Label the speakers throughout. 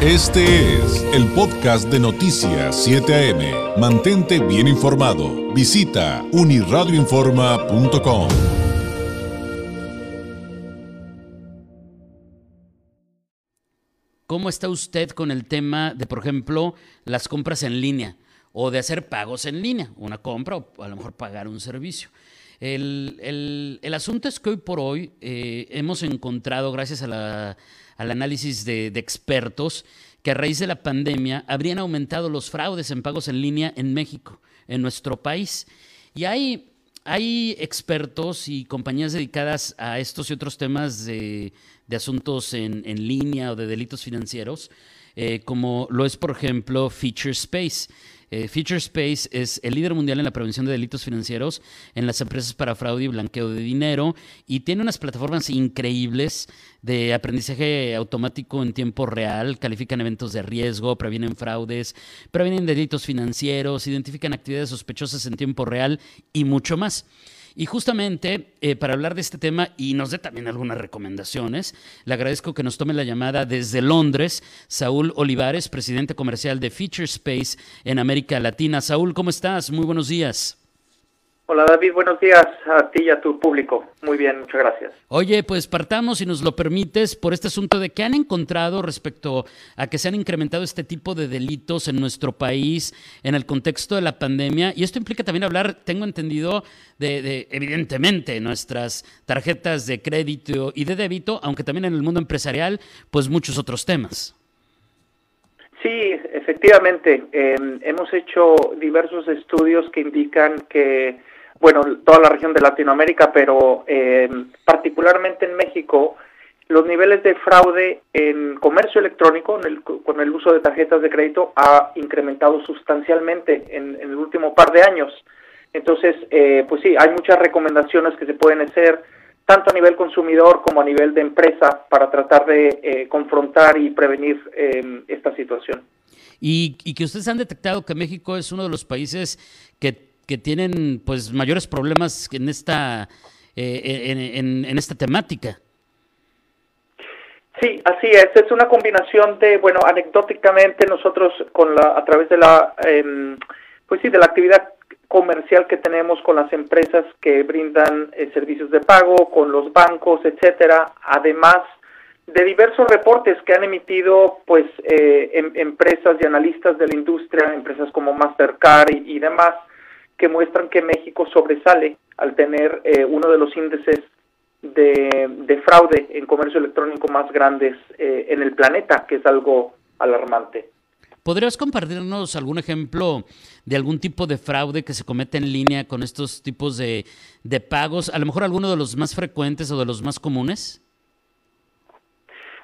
Speaker 1: Este es el podcast de Noticias 7 AM. Mantente bien informado. Visita uniradioinforma.com.
Speaker 2: ¿Cómo está usted con el tema de, por ejemplo, las compras en línea o de hacer pagos en línea? Una compra o a lo mejor pagar un servicio. El, asunto es que hoy por hoy eh, hemos encontrado, gracias a la al análisis de, expertos que a raíz de la pandemia habrían aumentado los fraudes en pagos en línea en México, en nuestro país. Y hay, hay expertos y compañías dedicadas a estos y otros temas de, asuntos en, línea o de delitos financieros, eh, como lo es, por ejemplo, Feature Space. Eh, Feature Space es el líder mundial en la prevención de delitos financieros en las empresas para fraude y blanqueo de dinero y tiene unas plataformas increíbles de aprendizaje automático en tiempo real, califican eventos de riesgo, previenen fraudes, previenen delitos financieros, identifican actividades sospechosas en tiempo real y mucho más. Y justamente eh, para hablar de este tema y nos dé también algunas recomendaciones, le agradezco que nos tome la llamada desde Londres, Saúl Olivares, presidente comercial de Feature Space en América Latina. Saúl, ¿cómo estás? Muy buenos días.
Speaker 3: Hola David, buenos días a ti y a tu público. Muy bien, muchas gracias.
Speaker 2: Oye, pues partamos, si nos lo permites, por este asunto de qué han encontrado respecto a que se han incrementado este tipo de delitos en nuestro país en el contexto de la pandemia. Y esto implica también hablar, tengo entendido, de, de evidentemente nuestras tarjetas de crédito y de débito, aunque también en el mundo empresarial, pues muchos otros temas.
Speaker 3: Sí, efectivamente. Em, hemos hecho diversos estudios que indican que bueno, toda la región de Latinoamérica, pero eh, particularmente en México, los niveles de fraude en comercio electrónico, con el uso de tarjetas de crédito, ha incrementado sustancialmente en, el último par de años. Entonces, eh, pues sí, hay muchas recomendaciones que se pueden hacer, tanto a nivel consumidor como a nivel de empresa, para tratar de eh, confrontar y prevenir esta situación.
Speaker 2: Y, y que ustedes han detectado que México es uno de los países que que tienen pues mayores problemas en esta eh, en, esta temática.
Speaker 3: Sí, así es. Es una combinación de, bueno, anecdóticamente nosotros con la a través de la em, pues sí de la actividad comercial que tenemos con las empresas que brindan eh, servicios de pago, con los bancos, etcétera, además de diversos reportes que han emitido pues eh, em, empresas y analistas de la industria, empresas como Mastercard y demás, que muestran que México sobresale al tener eh, uno de los índices de, fraude en comercio electrónico más grandes eh, en el planeta, que es algo alarmante.
Speaker 2: ¿Podrías compartirnos algún ejemplo de algún tipo de fraude que se comete en línea con estos tipos de, de pagos? A lo mejor alguno de los más frecuentes o de los más comunes.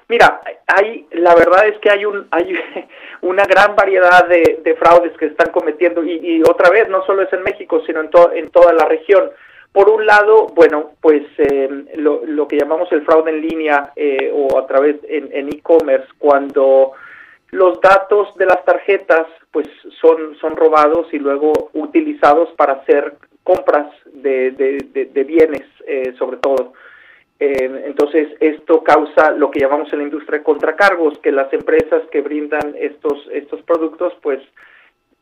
Speaker 3: Mira, hay, la verdad es que hay un, hay una gran variedad de, fraudes que están cometiendo y, otra vez no solo es en México sino en, toda la región. Por un lado, bueno, pues eh, lo, que llamamos el fraude en línea eh, o a través en e-commerce, cuando los datos de las tarjetas pues son, son robados y luego utilizados para hacer compras de, de, bienes, eh, sobre todo. Eh, entonces, esto causa lo que llamamos en la industria contracargos, que las empresas que brindan estos, estos productos, pues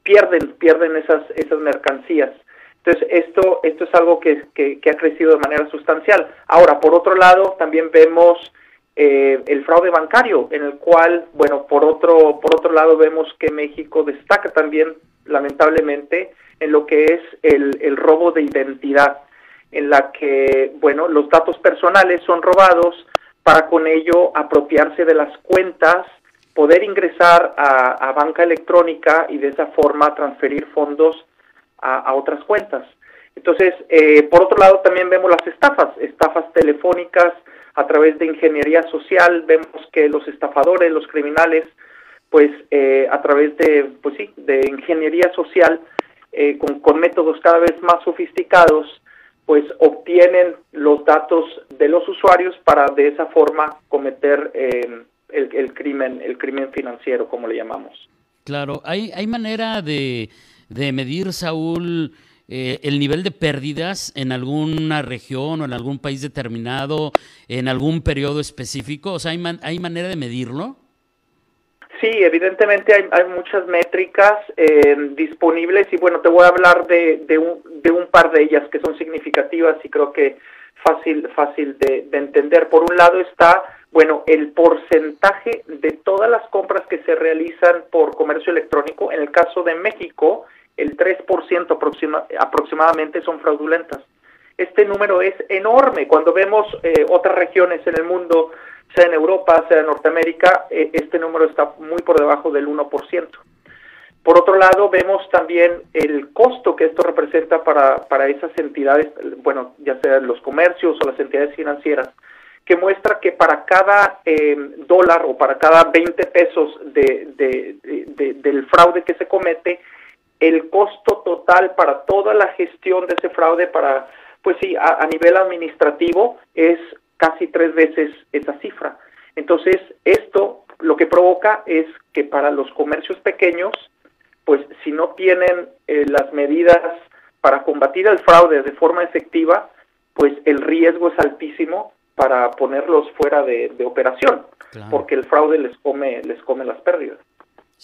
Speaker 3: pierden, pierden esas, esas mercancías. Entonces, esto, esto es algo que, que, ha crecido de manera sustancial. Ahora, por otro lado, también vemos eh, el fraude bancario, en el cual, bueno, por otro, por otro lado vemos que México destaca también, lamentablemente, en lo que es el, el robo de identidad en la que, bueno, los datos personales son robados para con ello apropiarse de las cuentas, poder ingresar a, banca electrónica y de esa forma transferir fondos a, otras cuentas. Entonces, eh, por otro lado, también vemos las estafas, estafas telefónicas a través de ingeniería social, vemos que los estafadores, los criminales, pues eh, a través de, pues sí, de ingeniería social, eh, con, con métodos cada vez más sofisticados, pues obtienen los datos de los usuarios para de esa forma cometer eh, el, crimen, el crimen financiero, como le llamamos.
Speaker 2: Claro, ¿hay, hay manera de, medir, Saúl, eh, el nivel de pérdidas en alguna región o en algún país determinado, en algún periodo específico? O sea, ¿hay, ¿hay manera de medirlo?
Speaker 3: Sí, evidentemente hay, muchas métricas eh, disponibles y bueno, te voy a hablar de, de, un, de, un, par de ellas que son significativas y creo que fácil, fácil de, de entender. Por un lado está, bueno, el porcentaje de todas las compras que se realizan por comercio electrónico. En el caso de México, el 3% aproximadamente son fraudulentas. Este número es enorme. Cuando vemos eh, otras regiones en el mundo, sea en Europa, sea en Norteamérica, eh, este número está muy por debajo del 1%. Por otro lado, vemos también el costo que esto representa para, para esas entidades, bueno, ya sean los comercios o las entidades financieras, que muestra que para cada eh, dólar o para cada 20 pesos de, del fraude que se comete, el costo total para toda la gestión de ese fraude, para, pues sí, a nivel administrativo, es casi tres veces esa cifra. Entonces, esto lo que provoca es que para los comercios pequeños, pues si no tienen eh, las medidas para combatir el fraude de forma efectiva, pues el riesgo es altísimo para ponerlos fuera de, operación, porque el fraude les come, les come las pérdidas.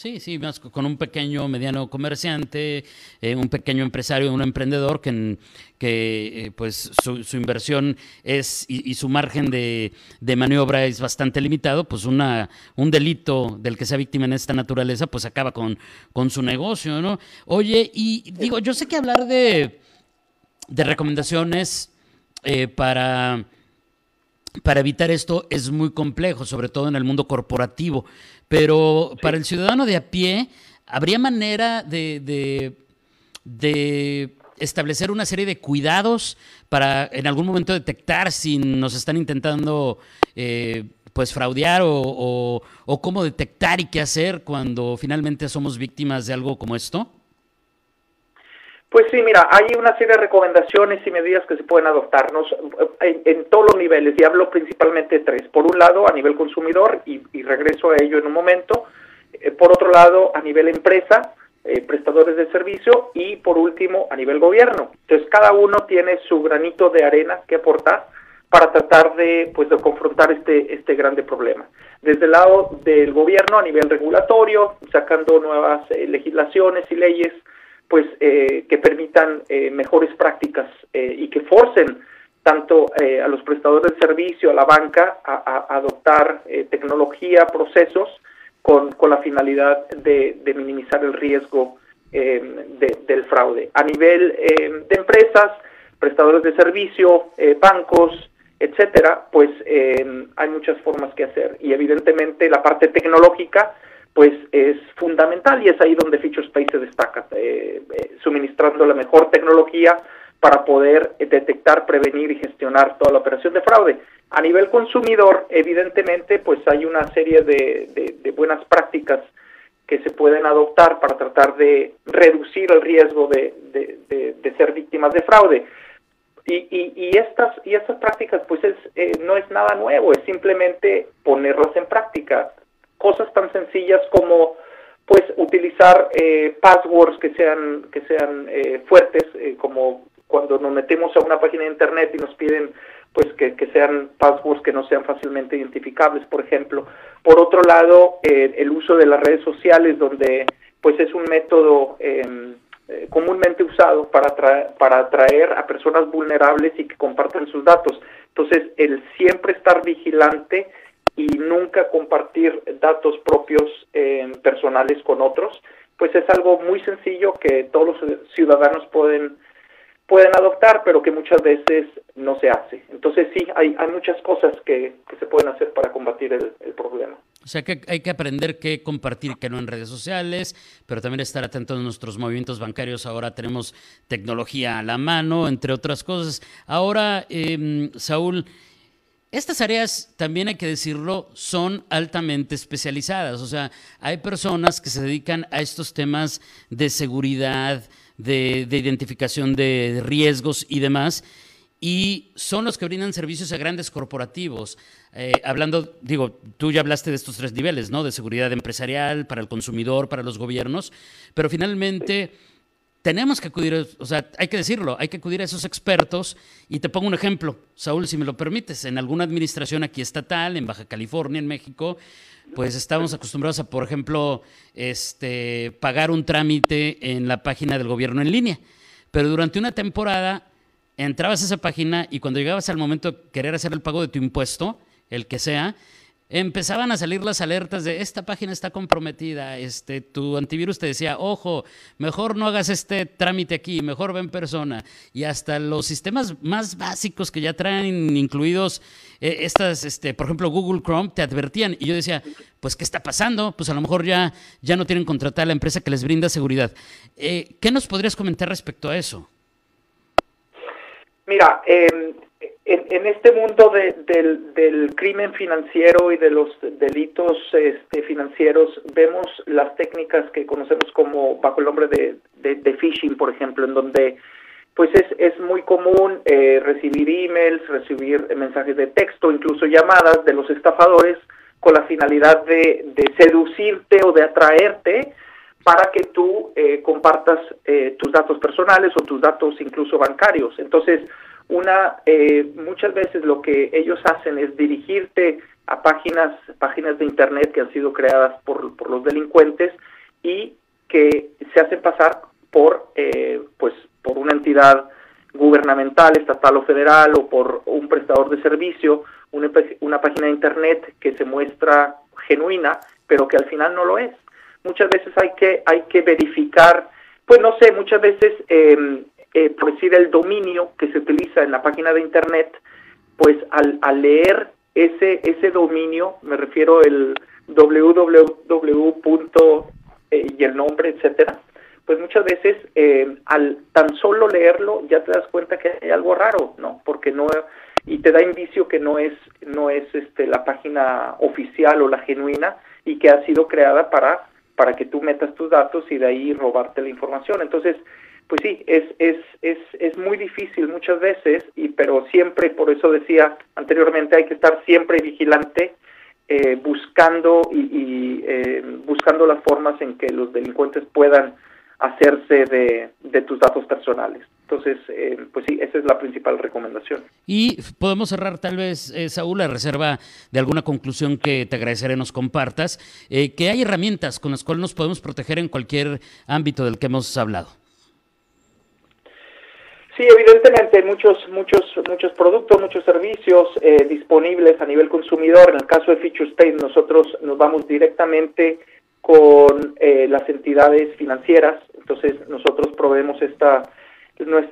Speaker 2: Sí, sí, más con un pequeño, mediano comerciante, eh, un pequeño empresario, un emprendedor que, que eh, pues su, inversión es y, su margen de, maniobra es bastante limitado, pues una, un delito del que sea víctima en esta naturaleza, pues acaba con, con su negocio, ¿no? Oye, y digo, yo sé que hablar de, de recomendaciones eh, para para evitar esto es muy complejo, sobre todo en el mundo corporativo. Pero para el ciudadano de a pie, ¿habría manera de, establecer una serie de cuidados para en algún momento detectar si nos están intentando eh, pues fraudear o cómo detectar y qué hacer cuando finalmente somos víctimas de algo como esto?
Speaker 3: Pues sí, mira, hay una serie de recomendaciones y medidas que se pueden adoptarnos en, todos los niveles, y hablo principalmente de tres. Por un lado, a nivel consumidor, y, regreso a ello en un momento. Eh, por otro lado, a nivel empresa, eh, prestadores de servicio, y por último, a nivel gobierno. Entonces, cada uno tiene su granito de arena que aportar para tratar de, pues, de confrontar este, este grande problema. Desde el lado del gobierno, a nivel regulatorio, sacando nuevas eh, legislaciones y leyes, pues eh, que permitan eh, mejores prácticas eh, y que forcen tanto a los prestadores de servicio, a la banca, a, adoptar tecnología, procesos con, con la finalidad de, minimizar el riesgo del fraude. A nivel de empresas, prestadores de servicio, bancos, etcétera, pues hay muchas formas que hacer y evidentemente la parte tecnológica pues es fundamental y es ahí donde Space se destaca, eh, eh, suministrando la mejor tecnología para poder detectar, prevenir y gestionar toda la operación de fraude. A nivel consumidor, evidentemente, pues hay una serie de, buenas prácticas que se pueden adoptar para tratar de reducir el riesgo de, ser víctimas de fraude. Y, estas y estas prácticas pues es, eh, no es nada nuevo, es simplemente ponerlas en práctica cosas tan sencillas como pues utilizar eh, passwords que sean que sean eh, fuertes eh, como cuando nos metemos a una página de internet y nos piden pues que, sean passwords que no sean fácilmente identificables por ejemplo. Por otro lado el uso de las redes sociales donde pues es un método em, comúnmente usado para para atraer a personas vulnerables y que compartan sus datos. Entonces el siempre estar vigilante y nunca compartir datos propios eh, personales con otros, pues es algo muy sencillo que todos los ciudadanos pueden pueden adoptar, pero que muchas veces no se hace. Entonces sí, hay, hay muchas cosas que, se pueden hacer para combatir el, el, problema.
Speaker 2: O sea que hay que aprender qué compartir, qué no en redes sociales, pero también estar atentos a nuestros movimientos bancarios. Ahora tenemos tecnología a la mano, entre otras cosas. Ahora, eh, Saúl, estas áreas, también hay que decirlo, son altamente especializadas. O sea, hay personas que se dedican a estos temas de seguridad, de, identificación de riesgos y demás, y son los que brindan servicios a grandes corporativos. Eh, hablando, digo, tú ya hablaste de estos tres niveles, ¿no? De seguridad empresarial, para el consumidor, para los gobiernos, pero finalmente tenemos que acudir, o sea, hay que decirlo, hay que acudir a esos expertos. Y te pongo un ejemplo, Saúl, si me lo permites, en alguna administración aquí estatal, en Baja California, en México, pues estamos acostumbrados a, por ejemplo, este, pagar un trámite en la página del gobierno en línea. Pero durante una temporada entrabas a esa página y cuando llegabas al momento de querer hacer el pago de tu impuesto, el que sea, empezaban a salir las alertas de esta página está comprometida, este, tu antivirus te decía, ojo, mejor no hagas este trámite aquí, mejor ven persona. Y hasta los sistemas más básicos que ya traen incluidos eh, estas, este, por ejemplo, Google Chrome, te advertían. Y yo decía, pues, ¿qué está pasando? Pues a lo mejor ya, ya no tienen contratada la empresa que les brinda seguridad. Eh, ¿Qué nos podrías comentar respecto a eso?
Speaker 3: Mira, eh, en, este mundo del, crimen financiero y de los delitos este, financieros vemos las técnicas que conocemos como bajo el nombre de, phishing, por ejemplo, en donde pues es, es muy común eh, recibir emails, recibir mensajes de texto, incluso llamadas de los estafadores con la finalidad de, seducirte o de atraerte para que tú eh, compartas eh, tus datos personales o tus datos incluso bancarios. Entonces, una, eh, muchas veces lo que ellos hacen es dirigirte a páginas, páginas de internet que han sido creadas por, por los delincuentes y que se hacen pasar por, eh, pues, por una entidad gubernamental, estatal o federal o por un prestador de servicio, una, una página de internet que se muestra genuina, pero que al final no lo es. Muchas veces hay que, hay que verificar, pues no sé, muchas veces eh, eh, por decir el dominio que se utiliza en la página de internet, pues al, al leer ese, ese dominio, me refiero el www. Eh, y el nombre, etcétera, pues muchas veces eh, al tan solo leerlo ya te das cuenta que hay algo raro, ¿no? Porque no y te da indicio que no es no es este la página oficial o la genuina y que ha sido creada para para que tú metas tus datos y de ahí robarte la información. Entonces, pues sí, es, es, es, es muy difícil muchas veces, y, pero siempre, por eso decía anteriormente, hay que estar siempre vigilante, eh, buscando y, eh, buscando las formas en que los delincuentes puedan hacerse de, de tus datos personales. Entonces, eh, pues sí, esa es la principal recomendación.
Speaker 2: Y podemos cerrar tal vez, Saúl, la reserva de alguna conclusión que te agradeceré nos compartas, que hay herramientas con las cuales nos podemos proteger en cualquier ámbito del que hemos hablado.
Speaker 3: Sí, evidentemente hay muchos, muchos, muchos productos, muchos servicios eh, disponibles a nivel consumidor. En el caso de Feature Space, nosotros nos vamos directamente con eh, las entidades financieras. Entonces, nosotros proveemos esta,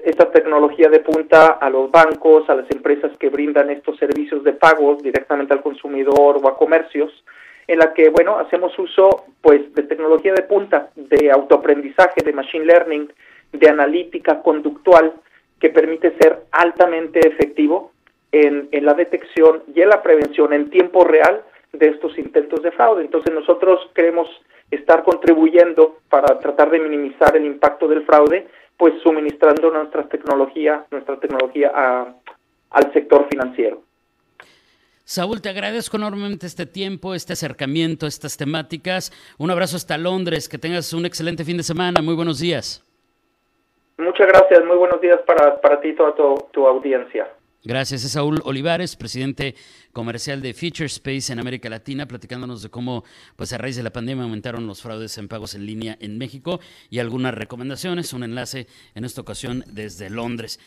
Speaker 3: esta tecnología de punta a los bancos, a las empresas que brindan estos servicios de pagos directamente al consumidor o a comercios, en la que, bueno, hacemos uso, pues, de tecnología de punta, de autoaprendizaje, de machine learning, de analítica conductual, que permite ser altamente efectivo en, la detección y en la prevención en tiempo real de estos intentos de fraude. Entonces nosotros queremos estar contribuyendo para tratar de minimizar el impacto del fraude, pues suministrando nuestra tecnología, nuestra tecnología al sector financiero.
Speaker 2: Saúl, te agradezco enormemente este tiempo, este acercamiento, estas temáticas. Un abrazo hasta Londres, que tengas un excelente fin de semana. Muy buenos días.
Speaker 3: Muchas gracias, muy buenos días para, para ti y toda tu, audiencia.
Speaker 2: Gracias, es Saúl Olivares, presidente comercial de Feature Space en América Latina, platicándonos de cómo, pues a raíz de la pandemia, aumentaron los fraudes en pagos en línea en México y algunas recomendaciones. Un enlace en esta ocasión desde Londres.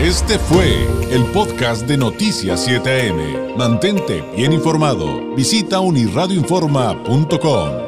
Speaker 1: Este fue el podcast de Noticias 7am. Mantente bien informado. Visita unirradioinforma.com.